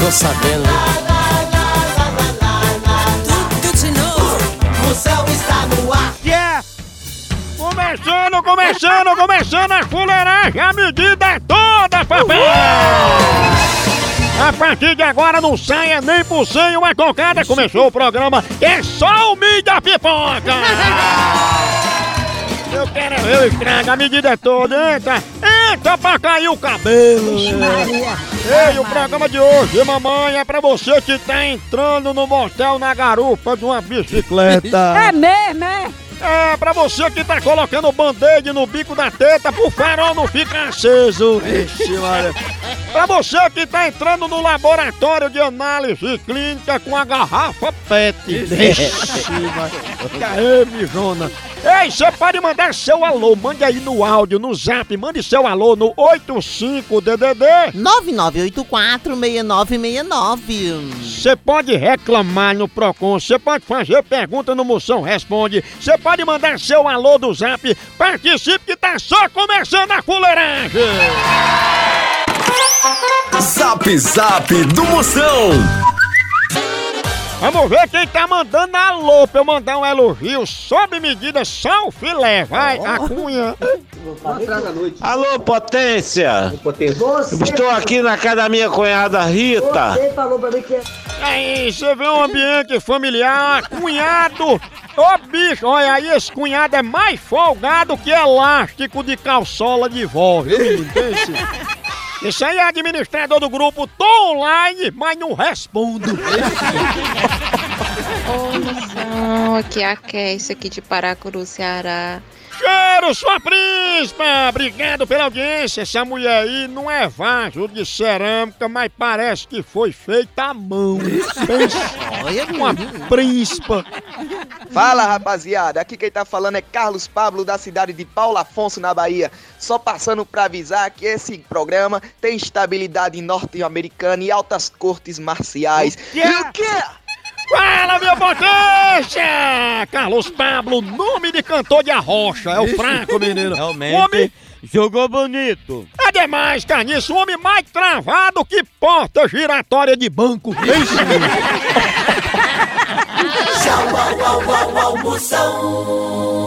Tô sabendo. Tudo de novo. O céu está no ar. Yeah! Começando, começando, começando a fuleiragem, a medida é toda, papai! A partir de agora não saia nem por cem uma cocada. Começou o programa, é só o mídia pipoca! Eu quero eu estrago, a medida é toda, entra! Entra pra cair o cabelo! Ei, o programa de hoje, mamãe, é pra você que tá entrando no motel na garupa de uma bicicleta. É mesmo, é? É, pra você que tá colocando band-aid no bico da teta pro farol não ficar aceso. Ixi, Maria. Pra você que tá entrando no laboratório de análise clínica com a garrafa PET. Ixi, Maria. Aê, mijona. Ei, você pode mandar seu alô, mande aí no áudio, no zap, mande seu alô no 85DDD. 9984-6969. Você pode reclamar no Procon, você pode fazer pergunta no Moção Responde, você pode mandar seu alô do zap, participe que tá só começando a fuleiragem! Zap Zap do Moção. Vamos ver quem tá mandando alô pra eu mandar um elogio sob medida, só o filé, vai, a cunha. Alô, potência! Estou aqui na casa da minha cunhada Rita. Aí, você vê um ambiente familiar, cunhado, ô bicho, olha aí, esse cunhado é mais folgado que elástico de calçola de vó, viu? Pense. Esse aí é administrador do grupo, tô online, mas não respondo. Moção, aqui é a aqui de Paracuru, Ceará. Cheiro, sua príncipa! Obrigado pela audiência. Essa mulher aí não é vaso de cerâmica, mas parece que foi feita à mão. Pensa, uma príncipa. Fala rapaziada, aqui quem tá falando é Carlos Pablo da cidade de Paulo Afonso, na Bahia. Só passando pra avisar que esse programa tem estabilidade norte-americana e altas cortes marciais. quê? E o quê? Fala, minha potência! Carlos Pablo, nome de cantor de arrocha. É o fraco, menino. Realmente. Homem Jogou bonito. é demais, Carniço. O homem mais travado que porta giratória de banco. Tchau, au, au, au, au, Moção.